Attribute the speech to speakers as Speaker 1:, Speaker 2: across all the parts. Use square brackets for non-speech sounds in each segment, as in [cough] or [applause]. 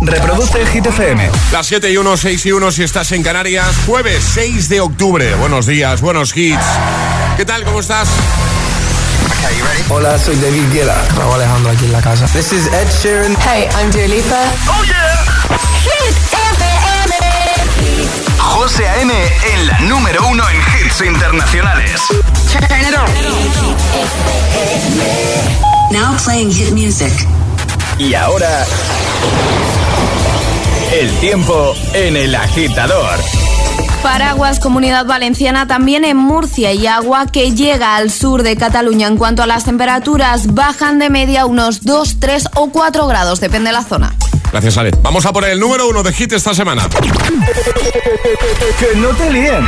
Speaker 1: Reproduce Hit FM.
Speaker 2: Las 7 y 1, 6 y 1 si estás en Canarias. Jueves 6 de octubre. Buenos días, buenos hits. ¿Qué tal? ¿Cómo estás?
Speaker 3: Hola, soy David Guetta.
Speaker 4: Raúl Alejandro aquí en la casa.
Speaker 3: This is Ed Sheeran.
Speaker 5: Hey, I'm Dua Lipa.
Speaker 6: Oh yeah.
Speaker 7: Hit FM.
Speaker 1: José A.M. en la número uno en hits internacionales.
Speaker 7: Turn it on.
Speaker 8: Now playing hit music.
Speaker 1: Y ahora... El tiempo en el agitador.
Speaker 9: Paraguas, Comunidad Valenciana, también en Murcia y agua que llega al sur de Cataluña. En cuanto a las temperaturas, bajan de media unos 2, 3 o 4 grados, depende de la zona.
Speaker 2: Gracias, Ale. Vamos a poner el número uno de hit esta semana.
Speaker 1: que no te líen.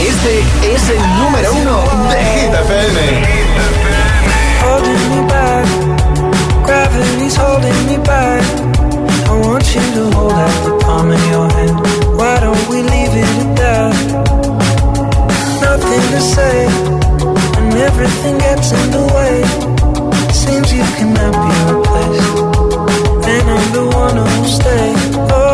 Speaker 1: Este es el número uno de Hit FM.
Speaker 10: I want you to hold out the palm of your hand. Why don't we leave it at that? Nothing to say, and everything gets in the way. Seems you cannot be replaced, and I'm the one who'll stay. Oh,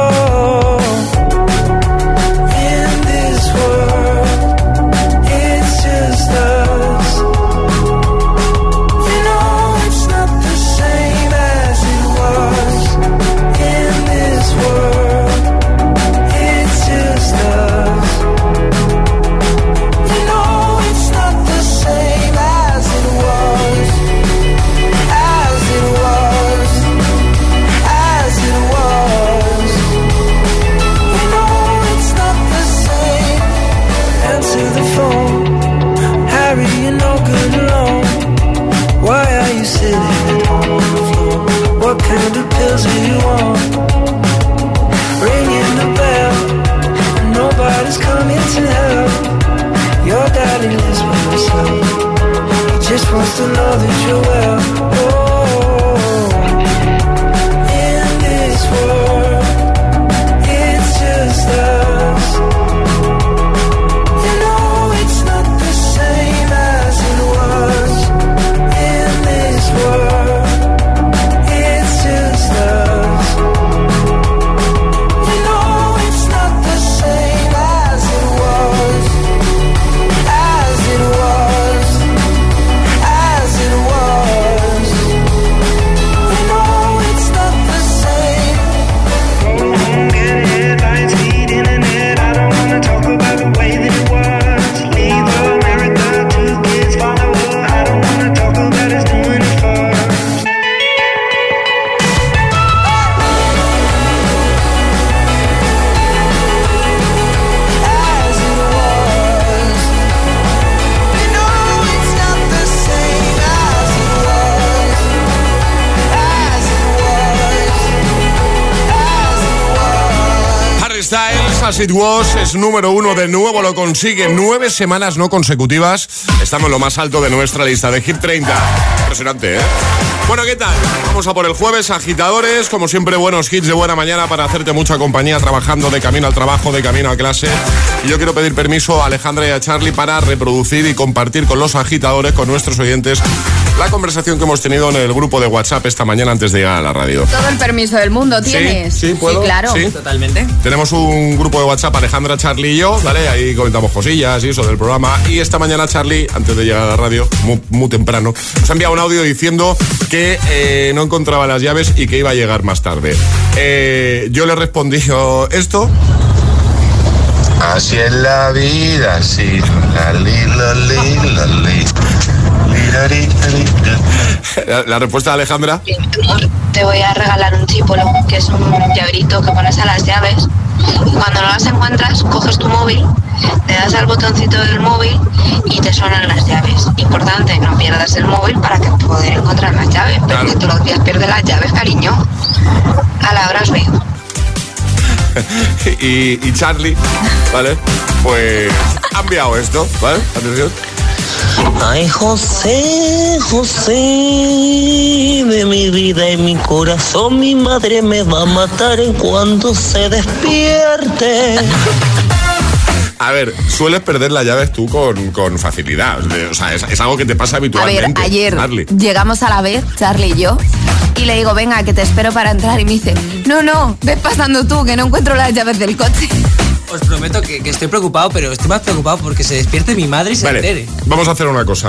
Speaker 10: It Was,
Speaker 2: es número uno de nuevo, lo consigue nueve semanas no consecutivas. Estamos en lo más alto de nuestra lista de Hit 30. Impresionante, ¿eh? Bueno, ¿qué tal? Vamos a por el jueves, agitadores, como siempre, buenos hits de buena mañana para hacerte mucha compañía trabajando de camino al trabajo, de camino a clase. Y yo quiero pedir permiso a Alejandra y a Charlie para reproducir y compartir con los agitadores, con nuestros oyentes, la conversación que hemos tenido en el grupo de WhatsApp esta mañana antes de llegar a la radio.
Speaker 9: Todo el permiso del mundo tienes.
Speaker 2: Sí, sí, ¿puedo?
Speaker 9: claro.
Speaker 2: Sí.
Speaker 4: Totalmente.
Speaker 2: Tenemos un grupo de WhatsApp, Alejandra, Charlie y yo, ¿vale? Ahí comentamos cosillas y eso del programa. Y esta mañana Charlie, antes de llegar a la radio, muy, muy temprano, nos ha enviado un audio diciendo que eh, no encontraba las llaves y que iba a llegar más tarde. Eh, yo le respondí oh, esto.
Speaker 11: Así es la vida, sí. La li, la li, la li.
Speaker 2: La, la respuesta de Alejandra.
Speaker 12: te voy a regalar un chipolo, que es un llaverito que pones a las llaves. Y cuando no las encuentras, coges tu móvil, le das al botoncito del móvil y te suenan las llaves. Importante, no pierdas el móvil para que poder encontrar las llaves, porque
Speaker 2: Claro.
Speaker 12: todos los días pierdes las llaves, cariño. A la hora os veo. [laughs]
Speaker 2: y, y Charlie, ¿vale? Pues ha enviado esto, ¿vale? Atención.
Speaker 13: Ay, José, José, de mi vida y mi corazón, mi madre me va a matar en cuando se despierte.
Speaker 2: A ver, sueles perder las llaves tú con, con facilidad. O sea, es, es algo que te pasa
Speaker 9: A ver,
Speaker 2: habitualmente.
Speaker 9: ayer llegamos a la vez, Charlie y yo, y le digo, venga, que te espero para entrar. Y me dice, no, no, ves pasando tú, que no encuentro las llaves del coche.
Speaker 4: Os prometo que, que estoy preocupado, pero estoy más preocupado porque se despierte mi madre y se
Speaker 2: Vale,
Speaker 4: entere.
Speaker 2: vamos a hacer una cosa.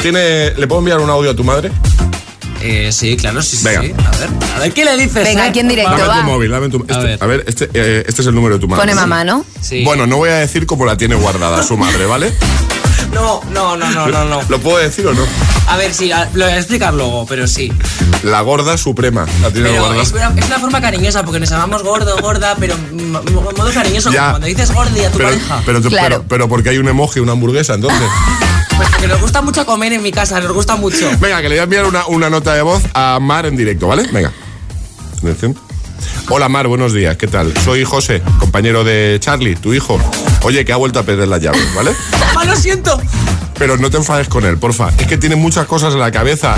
Speaker 2: ¿Tiene, ¿Le puedo enviar un audio a tu madre?
Speaker 4: Eh, sí, claro, sí, sí,
Speaker 2: Venga.
Speaker 4: sí. A ver, a ver, ¿qué le dices?
Speaker 9: Venga, aquí en directo,
Speaker 2: Dame
Speaker 9: va.
Speaker 2: tu móvil, dame tu este-
Speaker 4: ver.
Speaker 2: A ver, este, eh, este es el número de tu madre.
Speaker 9: Pone mamá, ¿no?
Speaker 4: Sí.
Speaker 2: Bueno, no voy a decir cómo la tiene guardada su madre, ¿vale?
Speaker 4: No, no, no, no, no, no. [laughs]
Speaker 2: ¿Lo puedo decir o no?
Speaker 4: A ver, sí, lo voy a explicar luego, pero sí.
Speaker 2: La gorda suprema. La tiene
Speaker 4: Pero
Speaker 2: guardada.
Speaker 4: es una, es una forma cariñosa porque nos llamamos gordo, gorda, pero en mo- modo cariñoso,
Speaker 2: Ya.
Speaker 4: como cuando dices gordi a tu
Speaker 2: Pero,
Speaker 4: pareja.
Speaker 2: pero,
Speaker 9: Claro.
Speaker 2: pero, pero porque hay un emoji, una hamburguesa, entonces. [laughs]
Speaker 4: Pues porque nos gusta mucho comer en mi casa, nos gusta mucho.
Speaker 2: Venga, que le voy a enviar una, una nota de voz a Mar en directo, ¿vale? Venga. Atención. Hola Mar, buenos días, ¿qué tal? Soy José, compañero de Charlie, tu hijo. Oye, que ha vuelto a perder las llaves, ¿vale?
Speaker 4: Mamá, lo siento.
Speaker 2: Pero no te enfades con él, porfa. Es que tiene muchas cosas en la cabeza,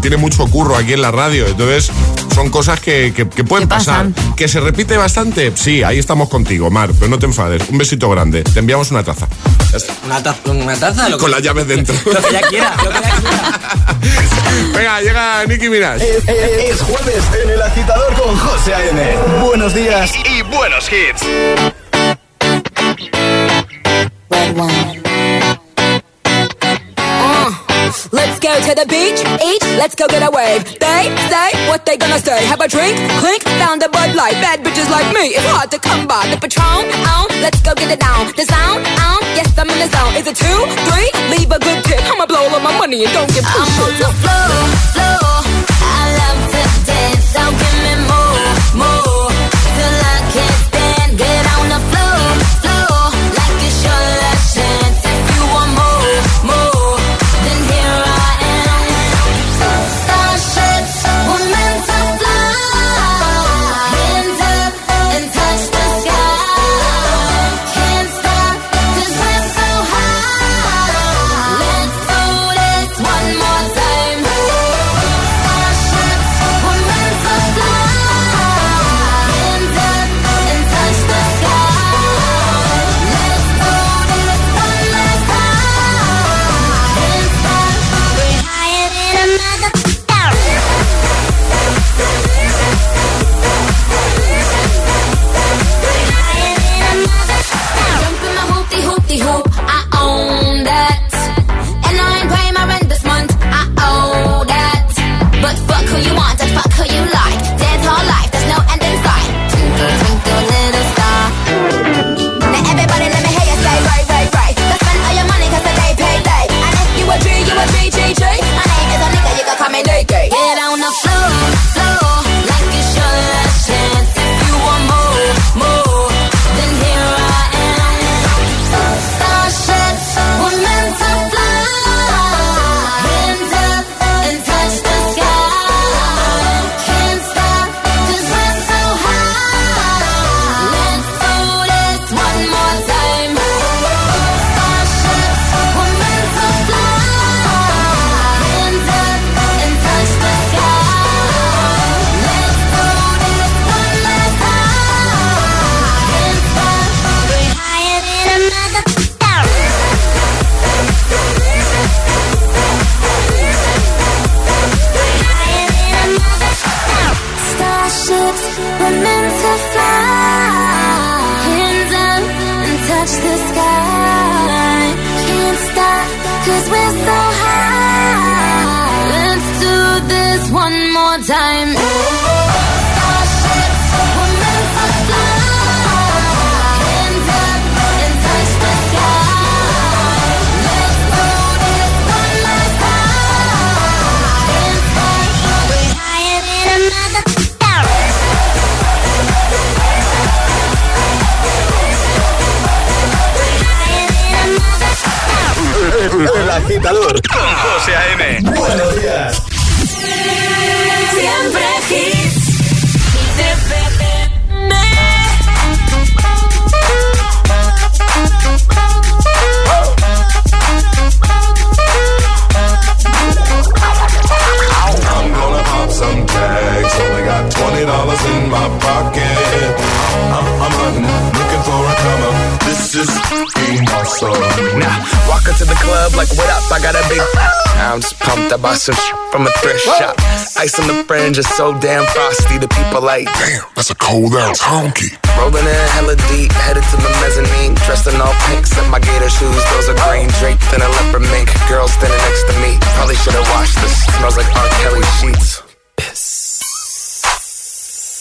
Speaker 2: tiene mucho curro aquí en la radio, entonces son cosas que, que- que pueden
Speaker 9: ¿Qué
Speaker 2: pasar.
Speaker 9: pasan?
Speaker 2: ¿Que se repite bastante? Sí, ahí estamos contigo, Mar, pero no te enfades. Un besito grande. Te enviamos una taza.
Speaker 4: Una taza, una taza lo que,
Speaker 2: Con las llaves dentro. [laughs]
Speaker 4: lo que ya quiera, lo que ya quiera. [laughs]
Speaker 2: Venga, llega Nicky Minaj.
Speaker 1: Es, es- es jueves en el agitador con José A.M. Buenos días y buenos hits.
Speaker 5: Let's go to the beach, eat, let's go get a wave. They say what they gonna say. Have a drink, clink, found a Bud Light. Bad bitches like me, it's hard to come by. The Patron, on, let's go get it down. The sound, on, yes I'm in the zone. Is it two, three? Leave a good tip. I'ma blow all my money and don't two
Speaker 6: I'm on the floor, floor. I love to dance, so give me more, more. I
Speaker 11: got a
Speaker 3: big. [laughs] I'm just pumped. I bought some from a thrift shop. Ice on the fringe is so damn frosty. The people like, damn, that's a cold ass honky. Rolling in hella deep, headed to the mezzanine. Dressed in all pink, set my gator shoes. Those are green draped in a leopard mink. Girl standing next to me. Probably should have washed this. Smells like R. Kelly sheets.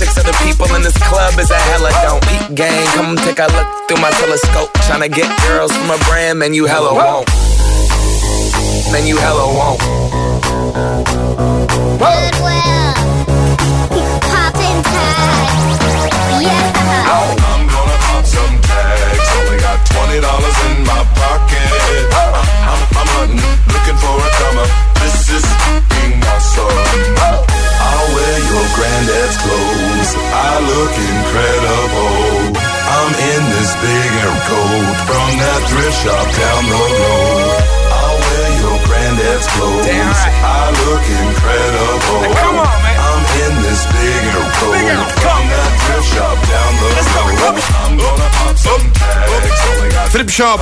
Speaker 3: six other people in this club is a hella don't. Peak gang, come take a look through my telescope. Tryna get girls from a brand, man, you hella won't. Man, you hella won't.
Speaker 6: Goodwill. Poppin' tags. Yeah.
Speaker 11: I'm gonna pop some tags. Only got twenty dollars in my pocket. I'm, I'm, I'm hunting, looking for a come up. This is being awesome. I'll wear your granddad's clothes. I look incredible. I'm in this big air coat from that thrift shop down the road. I'll wear your granddad's clothes. I look incredible. come on, man. I'm in this big air coat from that thrift shop down
Speaker 2: Trip Shop,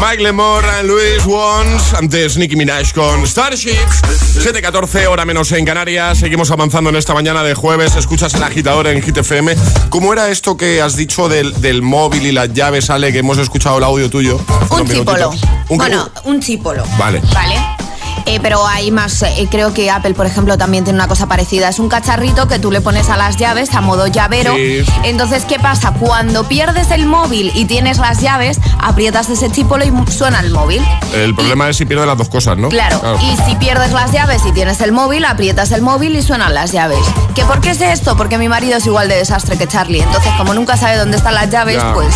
Speaker 2: Mike Lemore, Luis Wons, antes Nicki Minaj con Starship, 7.14 hora menos en Canarias, seguimos avanzando en esta mañana de jueves, escuchas el agitador en Hit FM. ¿Cómo era esto que has dicho del, del móvil y las llaves, Ale, que hemos escuchado el audio tuyo?
Speaker 9: Un chipolo.
Speaker 2: Un
Speaker 9: bueno, un chipolo.
Speaker 2: Vale.
Speaker 9: Vale. Eh, pero hay más, eh, creo que Apple, por ejemplo, también tiene una cosa parecida. Es un cacharrito que tú le pones a las llaves a modo llavero.
Speaker 2: Sí.
Speaker 9: Entonces, ¿qué pasa? Cuando pierdes el móvil y tienes las llaves, aprietas ese chipolo y suena el móvil.
Speaker 2: El problema es si pierdes las dos cosas, ¿no?
Speaker 9: Claro, y si pierdes las llaves y tienes el móvil, aprietas el móvil y suenan las llaves. ¿Que por qué sé esto? Porque mi marido es igual de desastre que Charlie. Entonces, como nunca sabe dónde están las llaves,
Speaker 2: Ya.
Speaker 9: pues.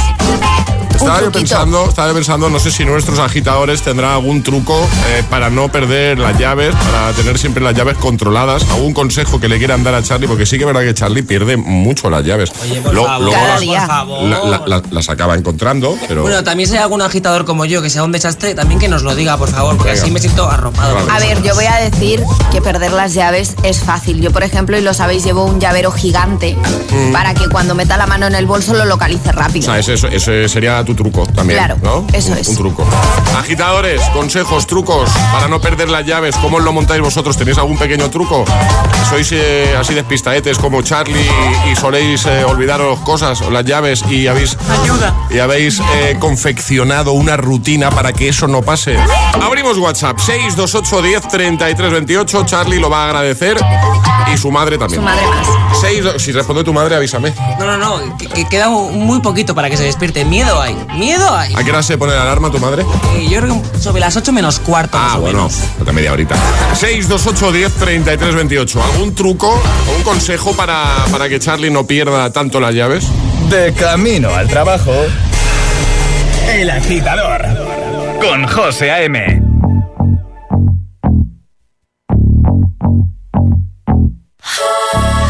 Speaker 2: Estaba yo pensando, estaba pensando, no sé si nuestros agitadores tendrán algún truco eh, para no perder las llaves, para tener siempre las llaves controladas. Algún consejo que le quieran dar a Charlie, porque sí que es verdad que Charlie pierde mucho las llaves.
Speaker 4: Oye, por
Speaker 2: Lo-
Speaker 4: favor,
Speaker 2: luego
Speaker 9: Cada
Speaker 2: las,
Speaker 9: día.
Speaker 4: por favor.
Speaker 2: la- la- la- las acaba encontrando, pero.
Speaker 4: Bueno, también si hay algún agitador como yo que sea un desastre, también que nos lo diga, por favor, porque
Speaker 2: Venga.
Speaker 4: así me siento arropado.
Speaker 2: Vale.
Speaker 9: A ver, yo voy a decir que perder las llaves es fácil. Yo, por ejemplo, y lo sabéis, llevo un llavero gigante para que cuando meta la mano en el bolso lo localice
Speaker 2: o
Speaker 9: rápido.
Speaker 2: sea, ese, ese sería tu truco también.
Speaker 9: Claro,
Speaker 2: ¿no?
Speaker 9: eso
Speaker 2: Un-
Speaker 9: es.
Speaker 2: Un truco. Agitadores, consejos, trucos para no perder las llaves. ¿Cómo lo montáis vosotros? ¿Tenéis algún pequeño truco? ¿Sois eh, así despistaetes como Charlie y soléis eh, olvidaros cosas o las llaves y habéis,
Speaker 4: Ayuda.
Speaker 2: y habéis eh, confeccionado una rutina para que eso no pase? Abrimos WhatsApp 628 10 33 28. Charlie lo va a agradecer y su madre también.
Speaker 9: Su madre más.
Speaker 2: Seis do- si responde tu madre, avísame.
Speaker 4: No, no, no, que, que queda muy poquito para que se despierte. Miedo hay, miedo hay.
Speaker 2: ¿A qué hora se pone la alarma tu madre?
Speaker 4: Eh, yo creo que sobre las 8 menos cuarto,
Speaker 2: Ah, bueno,
Speaker 4: menos.
Speaker 2: falta media horita. 628 10 33 28. ¿Algún truco o un consejo para, para que Charlie no pierda tanto las llaves?
Speaker 1: De camino al trabajo. El agitador. con José A.M. [laughs]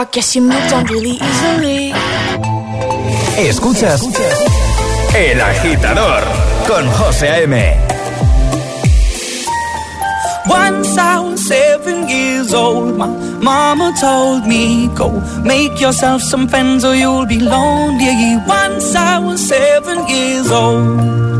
Speaker 14: I guess you moved on really easily.
Speaker 1: Escuchas El Agitador con José A.M.
Speaker 15: Once I was seven years old, my mama told me, Go make yourself some friends or you'll be lonely. Once I was seven years old.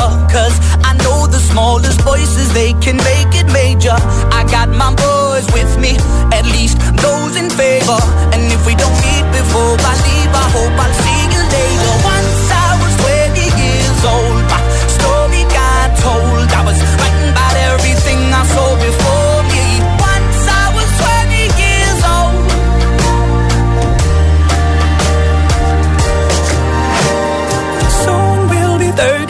Speaker 15: in. Cause I know the smallest voices, they can make it major. I got my boys with me, at least those in favor. And if we don't meet before I leave, I hope I'll see you later. Once I was 20 years old, my story got told. I was writing about everything I saw before me. Once I was 20 years old. Soon we'll be 30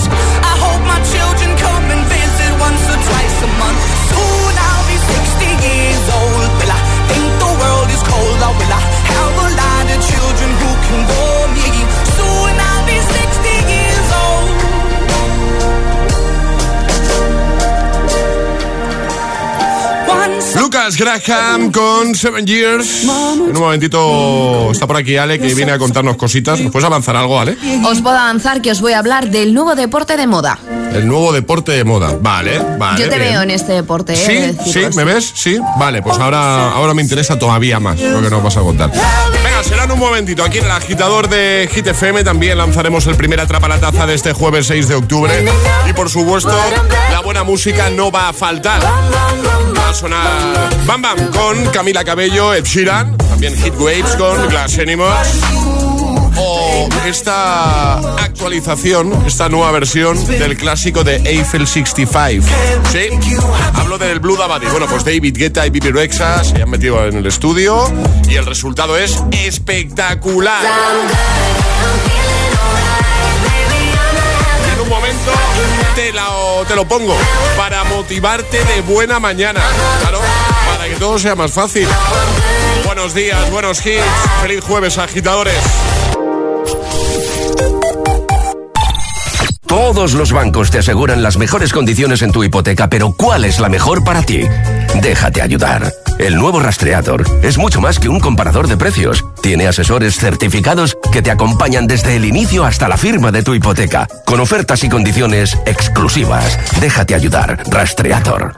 Speaker 2: Lucas Graham con Seven Years. En un momentito está por aquí Ale que viene a contarnos cositas. ¿Nos puedes avanzar algo, Ale?
Speaker 9: Os puedo avanzar que os voy a hablar del nuevo deporte de moda.
Speaker 2: El nuevo deporte de moda. Vale, vale.
Speaker 9: Yo te
Speaker 2: bien.
Speaker 9: veo en este deporte, ¿eh?
Speaker 2: Sí, sí. ¿me ves? Sí. Vale, pues ahora, ahora me interesa todavía más lo que nos vas a contar. Venga, será en un momentito. Aquí en el agitador de Hit FM también lanzaremos el primer Atrapa la Taza de este jueves 6 de octubre. Y por supuesto, la buena música no va a faltar. Sonar Bam Bam con Camila Cabello, Ed Sheeran, también Hit Waves con Glass Animals. O esta actualización, esta nueva versión del clásico de Eiffel 65. Sí, hablo del Blue Dabadi. Bueno, pues David Guetta y Bibi Rexa se han metido en el estudio y el resultado es espectacular. Momento te lo, te lo pongo para motivarte de buena mañana. Claro, para que todo sea más fácil. Buenos días, buenos hits. Feliz jueves, agitadores.
Speaker 16: Todos los bancos te aseguran las mejores condiciones en tu hipoteca, pero ¿cuál es la mejor para ti? Déjate ayudar. El nuevo Rastreator es mucho más que un comparador de precios. Tiene asesores certificados que te acompañan desde el inicio hasta la firma de tu hipoteca, con ofertas y condiciones exclusivas. Déjate ayudar. Rastreator.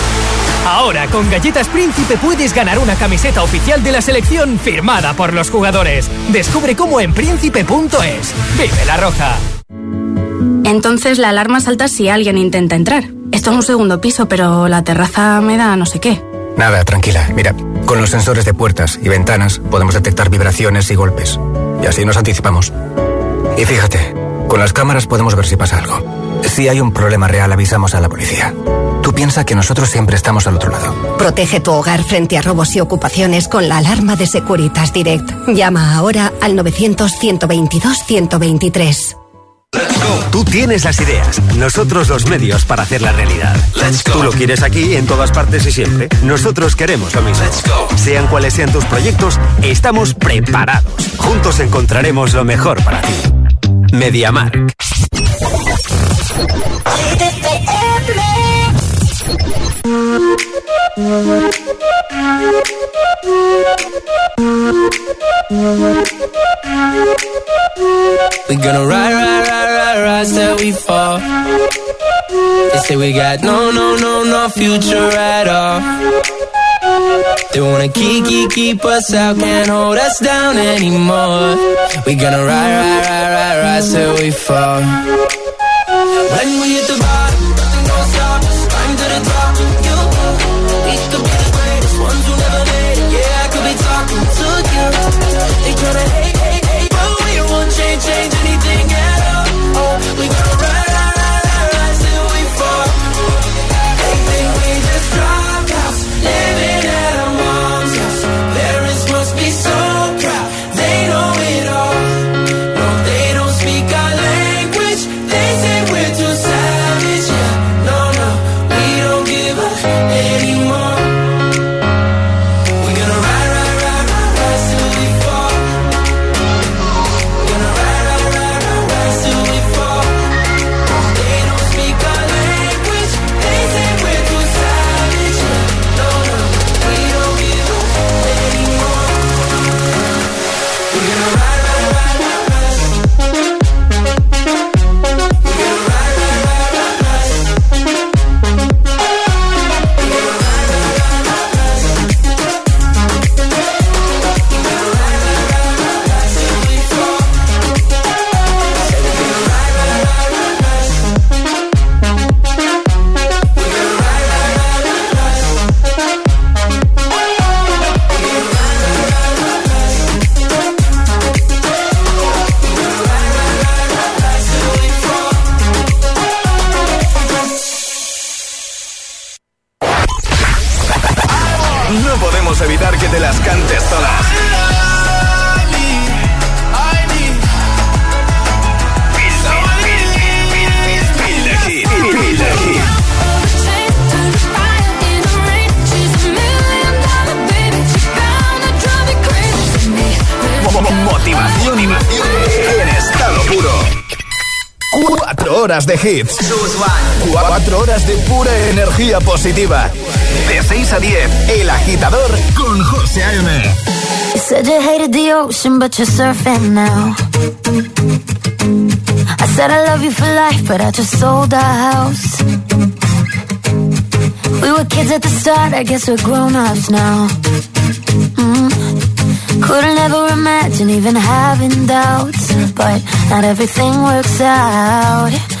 Speaker 17: Ahora con Galletas Príncipe puedes ganar una camiseta oficial de la selección firmada por los jugadores. Descubre cómo en príncipe.es. Vive la roja.
Speaker 18: Entonces la alarma salta si alguien intenta entrar. Esto es un segundo piso, pero la terraza me da no sé qué.
Speaker 19: Nada, tranquila. Mira, con los sensores de puertas y ventanas podemos detectar vibraciones y golpes. Y así nos anticipamos. Y fíjate, con las cámaras podemos ver si pasa algo. Si hay un problema real, avisamos a la policía. Tú piensa que nosotros siempre estamos al otro lado.
Speaker 20: Protege tu hogar frente a robos y ocupaciones con la alarma de Securitas Direct. Llama ahora al 900-122-123.
Speaker 21: Tú tienes las ideas, nosotros los medios para hacer la realidad. Tú lo quieres aquí, en todas partes y siempre. Nosotros queremos lo mismo. Sean cuales sean tus proyectos, estamos preparados. Juntos encontraremos lo mejor para ti. Mediamark.
Speaker 10: We gonna ride, ride, ride, ride, ride till we fall. They say we got no, no, no, no future at all. They wanna keep, keep, keep us out, can't hold us down anymore. We gonna ride, ride, ride, ride, ride till we fall. When we hit the
Speaker 1: horas de hits. Cuatro horas de pura energía positiva. De 6 a 10, El Agitador con José A.M.
Speaker 14: You said you hated the ocean, but you're surfing now. I said I love you for life, but I just sold our house. We were kids at the start, I guess we're grown-ups now. Mm. Couldn't ever imagine even having doubts, but not everything works out.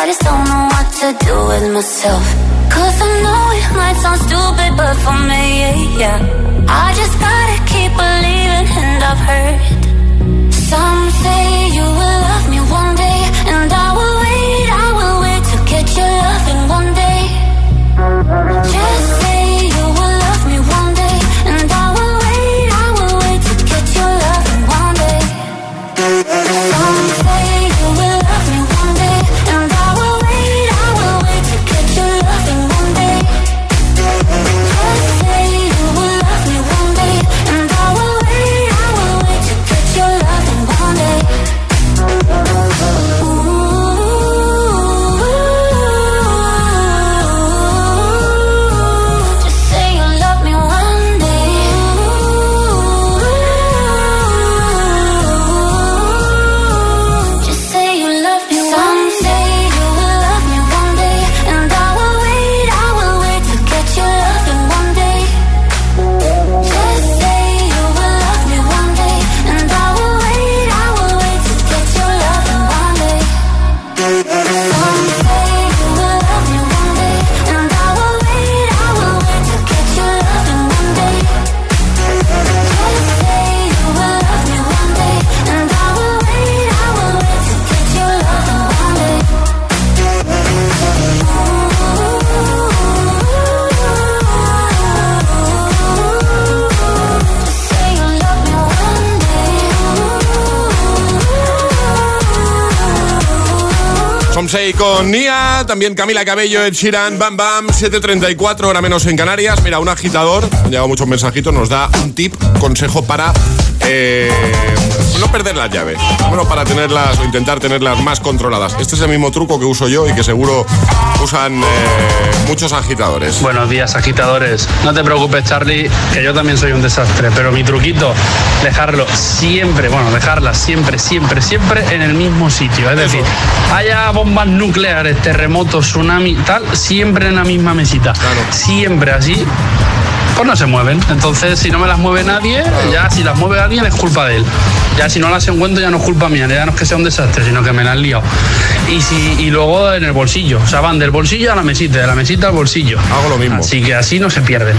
Speaker 14: I just
Speaker 6: don't know what to do with myself. Cause I know it might sound stupid, but for me, yeah. I just gotta keep believing, and I've heard some say you will love me one day, and I will wait, I will wait to get your loving one day. Just
Speaker 2: Somsei con Nia, también Camila Cabello, Ed Sheeran, Bam Bam, 7.34, hora menos en Canarias. Mira, un agitador, han llegado muchos mensajitos, nos da un tip, consejo para eh, no perder las llaves. Bueno, para tenerlas o intentar tenerlas más controladas. Este es el mismo truco que uso yo y que seguro usan eh, muchos agitadores.
Speaker 22: Buenos días, agitadores. No te preocupes, Charlie, que yo también soy un desastre, pero mi truquito, dejarlo siempre, bueno, dejarla siempre, siempre, siempre en el mismo sitio. Es decir, haya bombas nucleares, terremotos, tsunami, tal, siempre en la misma mesita. Siempre así. Pues no se mueven. Entonces, si no me las mueve nadie, ya si las mueve alguien es culpa de él. Ya si no las encuentro ya no es culpa mía, ya no es que sea un desastre, sino que me las han liado. Y, si, y luego en el bolsillo, o sea, van del bolsillo a la mesita, de la mesita al bolsillo.
Speaker 2: Hago lo mismo.
Speaker 22: Así que así no se pierden.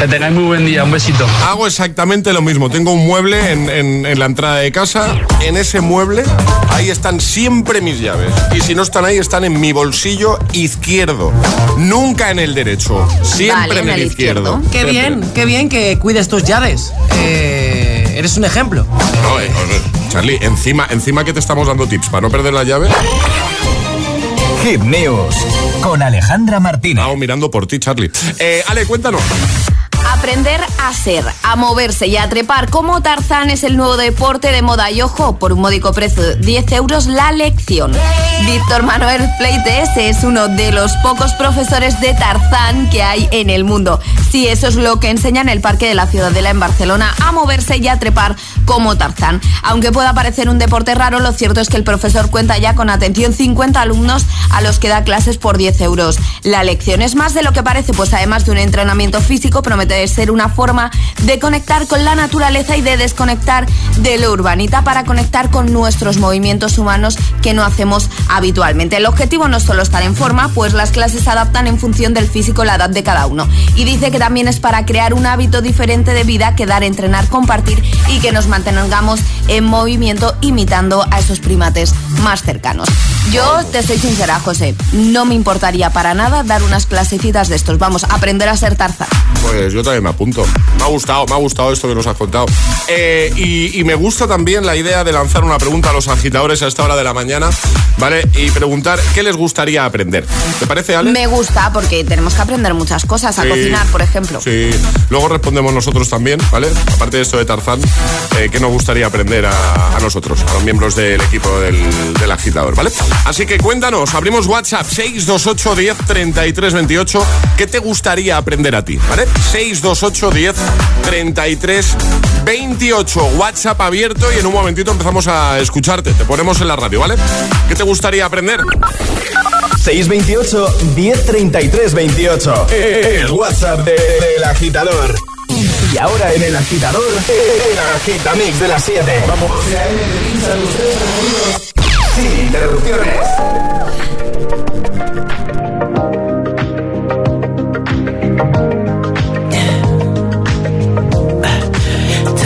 Speaker 22: Que tengáis muy buen día, un besito.
Speaker 2: Hago exactamente lo mismo. Tengo un mueble en, en- en la entrada de casa. En ese mueble, ahí están siempre mis llaves. Y si no están ahí, están en mi bolsillo izquierdo. Nunca en el derecho. Siempre en, el, izquierdo.
Speaker 23: Bien, qué bien que cuides tus llaves. Eh, eres un ejemplo.
Speaker 2: No, eh, Charlie, encima, encima que te estamos dando tips para no perder la llave.
Speaker 1: Hit News con Alejandra Martínez.
Speaker 2: Vamos mirando por ti, Charlie. Eh, Ale, cuéntanos.
Speaker 9: Aprender a ser, a moverse y a trepar como Tarzán es el nuevo deporte de moda y ojo, por un módico precio de 10 euros la lección. Víctor Manuel Fleites es uno de los pocos profesores de Tarzán que hay en el mundo. Sí, eso es lo que enseña en el Parque de la Ciudadela en Barcelona, a moverse y a trepar como Tarzán. Aunque pueda parecer un deporte raro, lo cierto es que el profesor cuenta ya con atención 50 alumnos a los que da clases por 10 euros. La lección es más de lo que parece, pues además de un entrenamiento físico, promete ser una forma de conectar con la naturaleza y de desconectar de lo urbanita para conectar con nuestros movimientos humanos que no hacemos habitualmente. El objetivo no es solo estar en forma, pues las clases se adaptan en función del físico la edad de cada uno. Y dice que también es para crear un hábito diferente de vida que dar, entrenar, compartir y que nos mantengamos en movimiento imitando a esos primates más cercanos. Yo te soy sincera, José, no me importaría para nada dar unas clasecitas de estos. Vamos, aprender a ser tarzán.
Speaker 2: Pues yo también me apunto. Me ha gustado, me ha gustado esto que nos has contado. Eh, y, y me gusta también la idea de lanzar una pregunta a los agitadores a esta hora de la mañana, ¿vale? Y preguntar qué les gustaría aprender. ¿Te parece, Ale?
Speaker 9: Me gusta porque tenemos que aprender muchas cosas, a
Speaker 2: Sí.
Speaker 9: cocinar, por ejemplo.
Speaker 2: Sí, luego respondemos nosotros también, ¿vale? Aparte de esto de Tarzán, eh, ¿qué nos gustaría aprender a, a nosotros, a los miembros del equipo del, del agitador, ¿vale? Así que cuéntanos, abrimos WhatsApp 628 10 33 28. ¿Qué te gustaría aprender a ti, ¿vale? 628 10 33 28. WhatsApp abierto y en un momentito empezamos a escucharte. Te ponemos en la radio, ¿vale? ¿Qué te gustaría aprender?
Speaker 1: 628 1033 28. El WhatsApp de- del agitador. Y ahora en el agitador, el agitamix de las 7. Vamos. Sin interrupciones.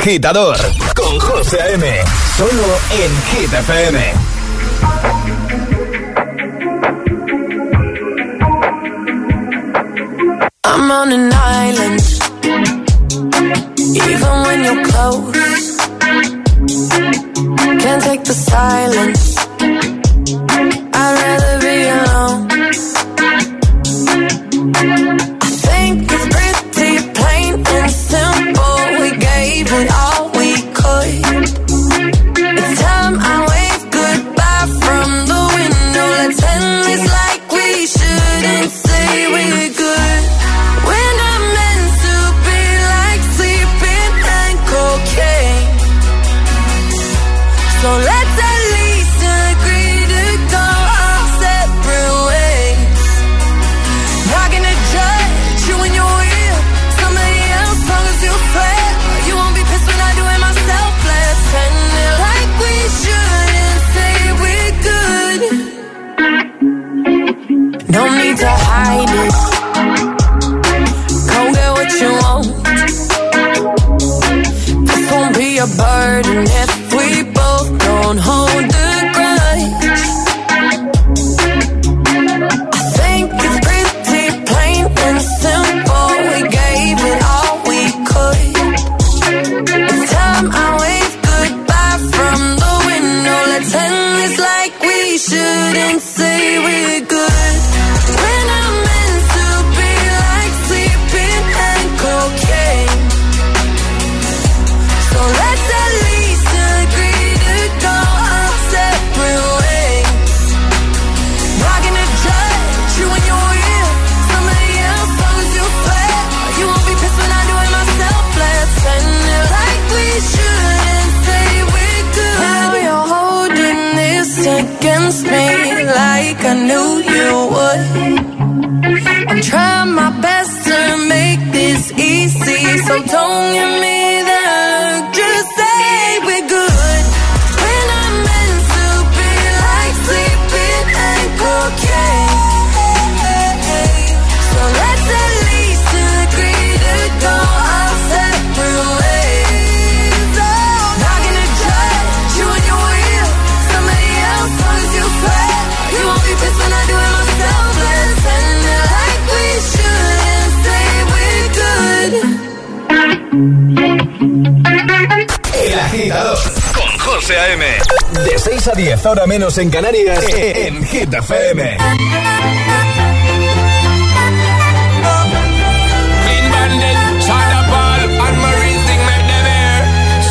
Speaker 1: Agitador con José A.M. Solo en Hit FM.
Speaker 10: I'm on an island. Even when you're close, can't take the silence. If we both don't hold
Speaker 1: José A.M. De 6 a 10, ahora menos en Canarias, en Hit FM.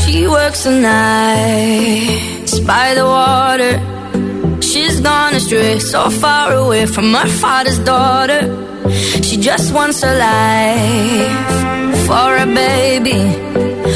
Speaker 14: She works the nights by the water. She's gone astray, so far away from her father's daughter. She just wants a life for a baby.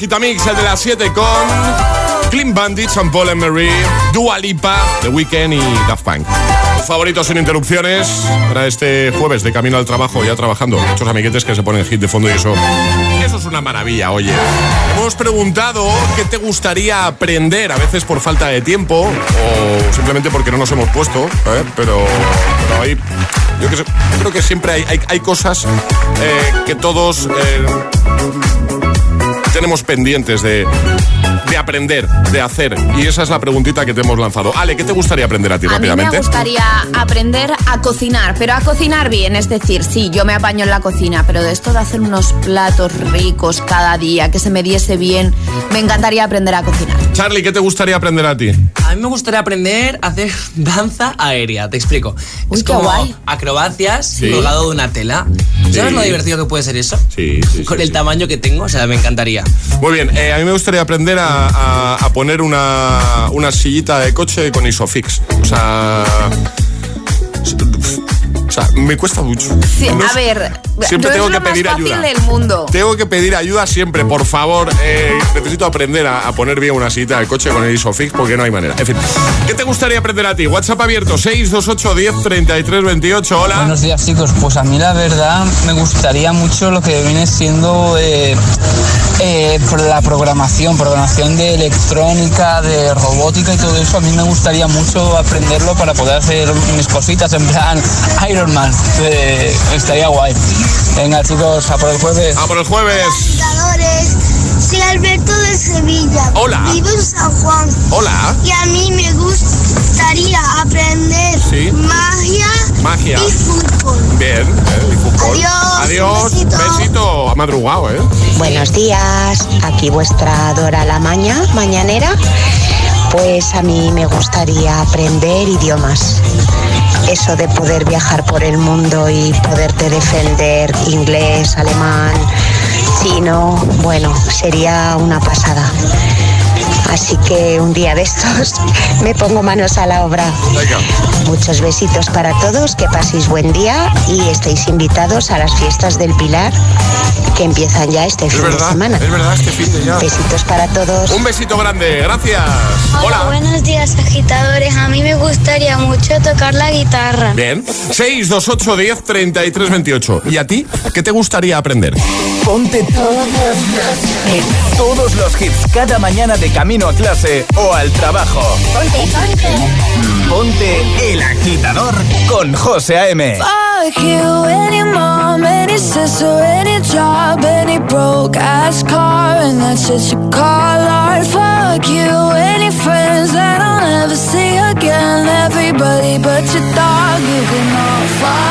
Speaker 2: Agitamix, el de las 7 con Clean Bandit, San Paul and Mary, Dua Lipa, The Weeknd y Daft Punk. Favoritos sin interrupciones para este jueves de camino al trabajo, ya trabajando. Muchos amiguetes que se ponen hit de fondo y eso, eso es una maravilla, oye. Hemos preguntado qué te gustaría aprender, a veces por falta de tiempo o simplemente porque no nos hemos puesto, ¿eh? pero, hay, yo, creo que siempre hay cosas eh, que todos... eh, tenemos pendientes de, de aprender, de hacer. Y esa es la preguntita que te hemos lanzado. Ale, ¿qué te gustaría aprender a ti
Speaker 9: A mí me
Speaker 2: rápidamente?
Speaker 9: gustaría aprender a cocinar, pero a cocinar bien, es decir, sí, yo me apaño en la cocina, pero de esto de hacer unos platos ricos cada día, que se me diese bien, me encantaría aprender a cocinar.
Speaker 2: Charlie, ¿qué te gustaría aprender a ti?
Speaker 4: A mí me gustaría aprender a hacer [laughs] danza aérea, te explico. es
Speaker 9: qué
Speaker 4: como
Speaker 9: guay.
Speaker 4: acrobacias
Speaker 2: Sí.
Speaker 4: colgado de una tela. ¿Sabes
Speaker 2: Sí.
Speaker 4: lo divertido que puede ser eso?
Speaker 2: Sí, sí,
Speaker 4: Con el tamaño que tengo, o sea, me encantaría.
Speaker 2: Muy bien, eh, a mí me gustaría aprender a, a- a poner una, una sillita de coche con Isofix. O sea... O sea, me cuesta mucho.
Speaker 9: Sí, a ver,
Speaker 2: Siempre
Speaker 9: no
Speaker 2: tengo
Speaker 9: es
Speaker 2: que
Speaker 9: lo más
Speaker 2: pedir
Speaker 9: fácil
Speaker 2: ayuda.
Speaker 9: del mundo.
Speaker 2: Tengo que pedir ayuda siempre, por favor. eh, necesito aprender a, a poner bien una silla del coche con el ISOFIX porque no hay manera. En fin, ¿qué te gustaría aprender a ti? WhatsApp abierto 628 10 33 28. Hola.
Speaker 24: Buenos días chicos, pues a mí la verdad me gustaría mucho lo que viene siendo eh, eh, la programación, programación de electrónica, de robótica y todo eso. A mí me gustaría mucho aprenderlo para poder hacer mis cositas en plan Iron Man. Eh, estaría guay. Venga chicos, a por el jueves.
Speaker 2: A por el jueves.
Speaker 25: Soy Alberto de Sevilla.
Speaker 2: Hola.
Speaker 25: Vivo en San Juan.
Speaker 2: Hola.
Speaker 25: Y a mí me gustaría aprender
Speaker 2: Sí.
Speaker 25: magia,
Speaker 2: Magia.
Speaker 25: y fútbol.
Speaker 2: Bien. eh, y fútbol.
Speaker 25: Adiós,
Speaker 2: Adiós.
Speaker 25: un besito.
Speaker 2: Besito. Ha madrugado, ¿eh?
Speaker 26: Buenos días, aquí vuestra Dora la Maña, mañanera. Pues a mí me gustaría aprender idiomas. Eso de poder viajar por el mundo y poderte defender inglés, alemán, chino, bueno, sería una pasada. Así que un día de estos [laughs] me pongo manos a la obra. Muchos besitos para todos, que paséis buen día y estéis invitados a las fiestas del Pilar que empiezan ya este
Speaker 2: Es
Speaker 26: fin de semana.
Speaker 2: es verdad, este fin de ya.
Speaker 26: Besitos para todos.
Speaker 2: Un besito grande, gracias. Hola.
Speaker 25: buenos días, agitadores. A mí me gustaría mucho tocar la guitarra.
Speaker 2: Bien. 628 10 33 28. ¿Y a ti? ¿Qué te gustaría aprender?
Speaker 1: Ponte todos los hits cada mañana de camino a clase o al trabajo.
Speaker 25: Ponte, ponte.
Speaker 1: Ponte el agitador con José A.M.
Speaker 14: Fuck you, mom, sister, job, broke ass car, and call. Fuck you, friends that I'll never see again. Everybody but dog, you can fuck.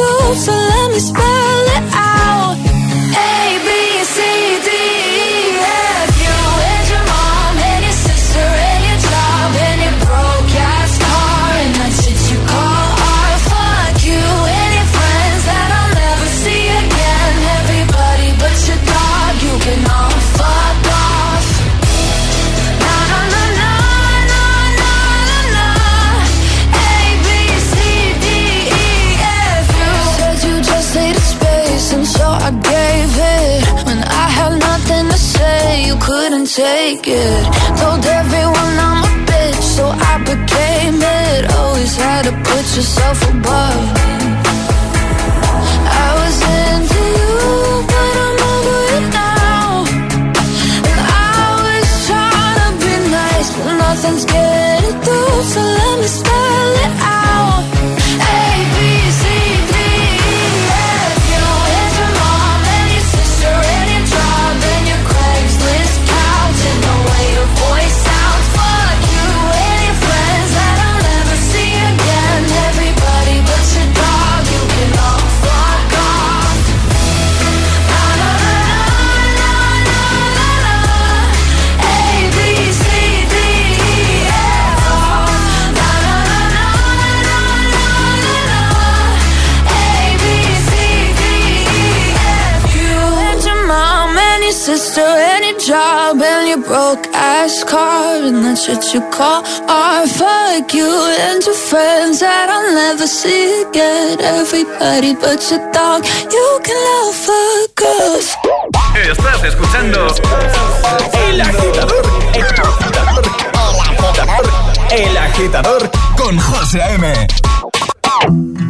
Speaker 14: through. So let me spell it out. A take it. Told everyone I'm a bitch, so I became it. Always had to put yourself above. I was into you, but I'm over it now. And I was trying to be nice, but nothing's getting shit you call art. Fuck you and your friends that I'll never see again. Everybody but your dog, you can love fuck off.
Speaker 1: Estás escuchando El Agitador. El Agitador. El Agitador. El Agitador con José A.M.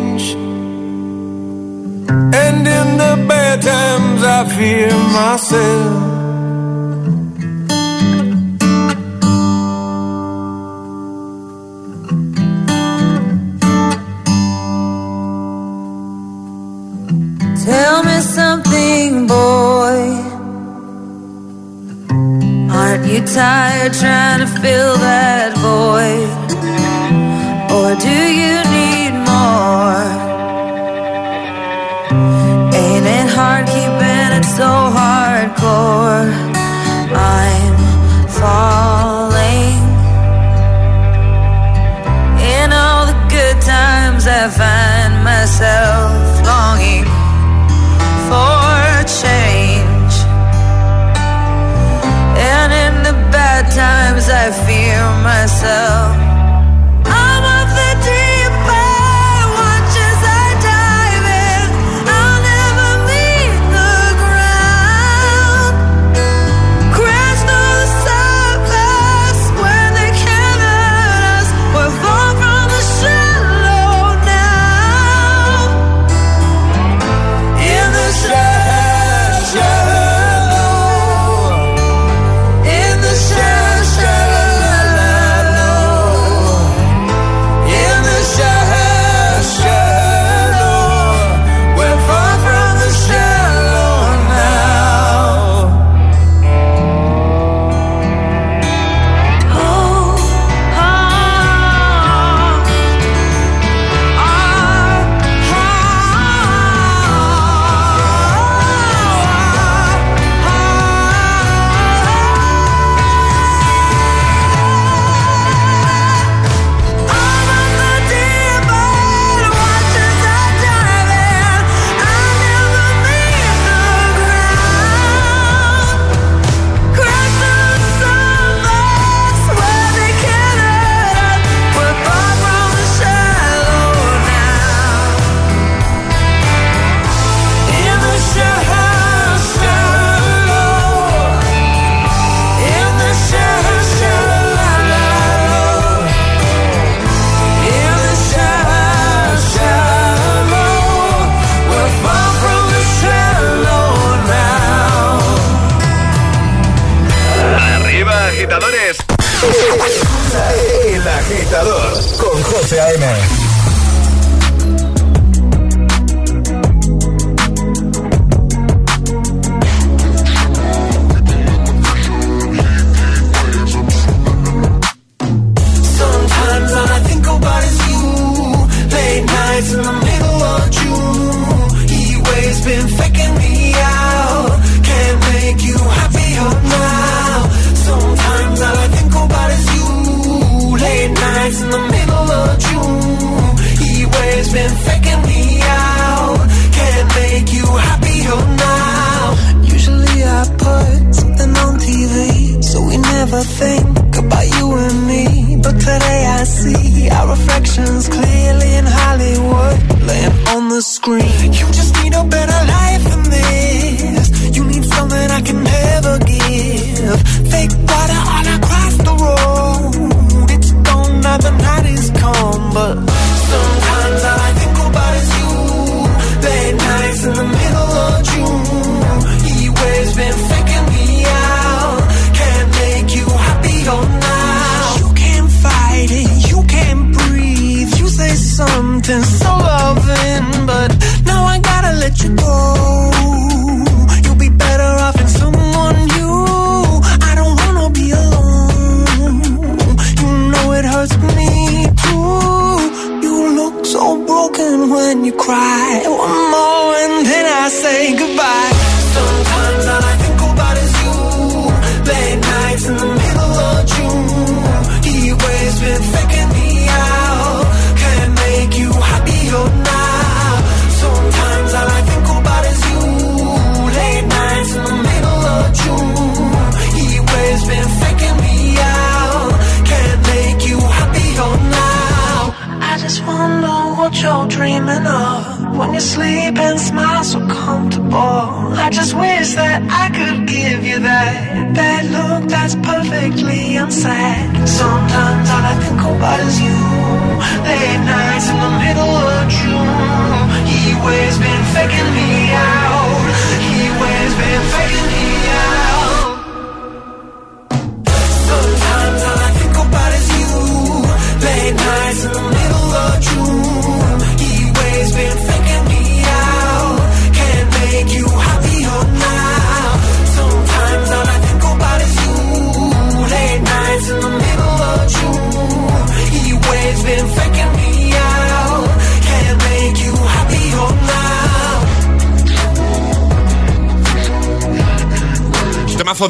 Speaker 27: Sometimes I fear myself.
Speaker 14: Tell me something, boy. Aren't you tired trying to fill that?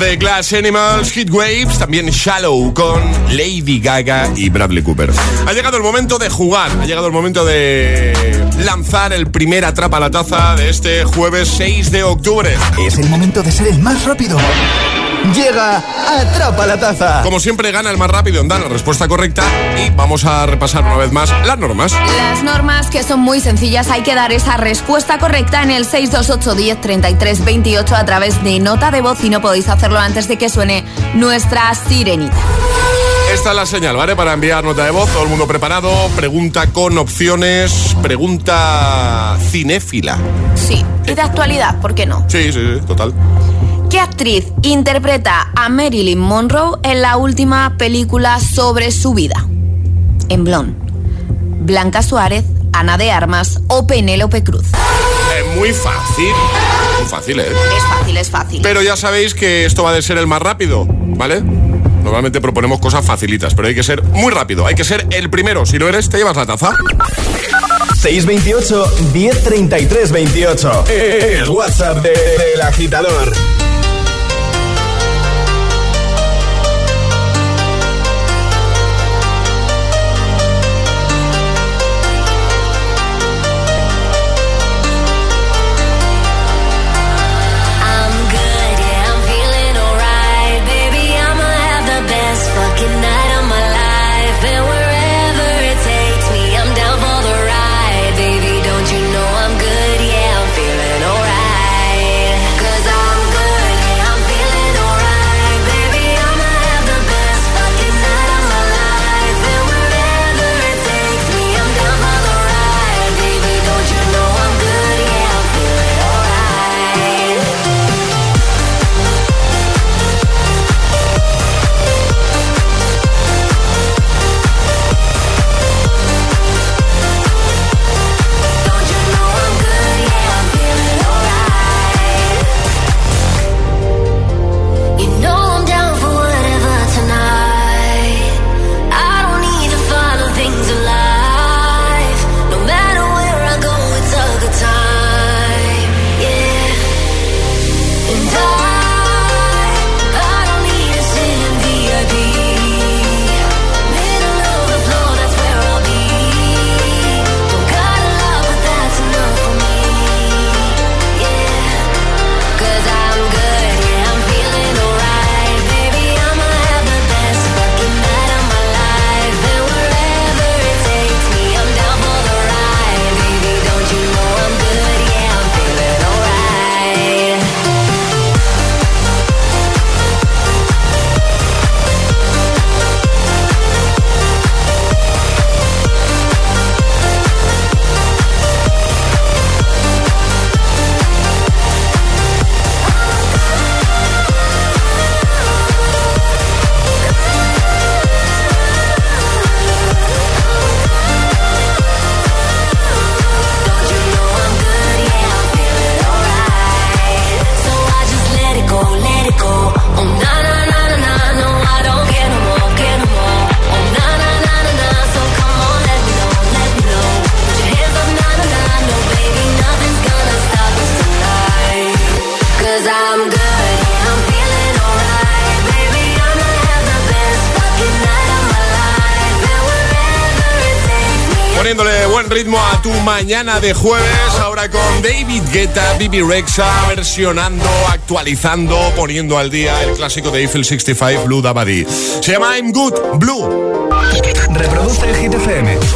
Speaker 2: De Glass Animals, Hit Waves, también Shallow con Lady Gaga y Bradley Cooper. Ha llegado el momento de jugar, ha llegado el momento de lanzar el primer atrapa la taza de este jueves 6 de octubre.
Speaker 6: Es el momento de ser el más rápido. Llega Atrapa la Taza.
Speaker 2: Como siempre gana el más rápido en dar la respuesta correcta y vamos a repasar una vez más las normas.
Speaker 9: Las normas que son muy sencillas, hay que dar esa respuesta correcta en el 628 10 33 28 a través de nota de voz y no podéis hacerlo antes de que suene nuestra sirenita.
Speaker 2: Esta es la señal, ¿vale? Para enviar nota de voz, todo el mundo preparado. Pregunta con opciones, pregunta cinéfila.
Speaker 9: Sí, y de actualidad, ¿por qué no?
Speaker 2: Sí, sí, sí, total.
Speaker 9: ¿Qué actriz interpreta a Marilyn Monroe en la última película sobre su vida? En Blonde, Blanca Suárez, Ana de Armas o Penélope Cruz.
Speaker 2: Es muy fácil. Muy fácil, ¿eh?
Speaker 9: Es fácil, es fácil.
Speaker 2: Pero ya sabéis que esto va a ser el más rápido, ¿vale? Normalmente proponemos cosas facilitas, pero hay que ser muy rápido. Hay que ser el primero. Si lo eres, te llevas la taza.
Speaker 6: 628 1033 28. El WhatsApp de- del agitador.
Speaker 2: Mañana de jueves, ahora con David Guetta, Bibi Rexa, versionando, actualizando, poniendo al día el clásico de Eiffel 65, Blue Dabadi. Se llama I'm Good, Blue.
Speaker 6: Reproduce el Hit.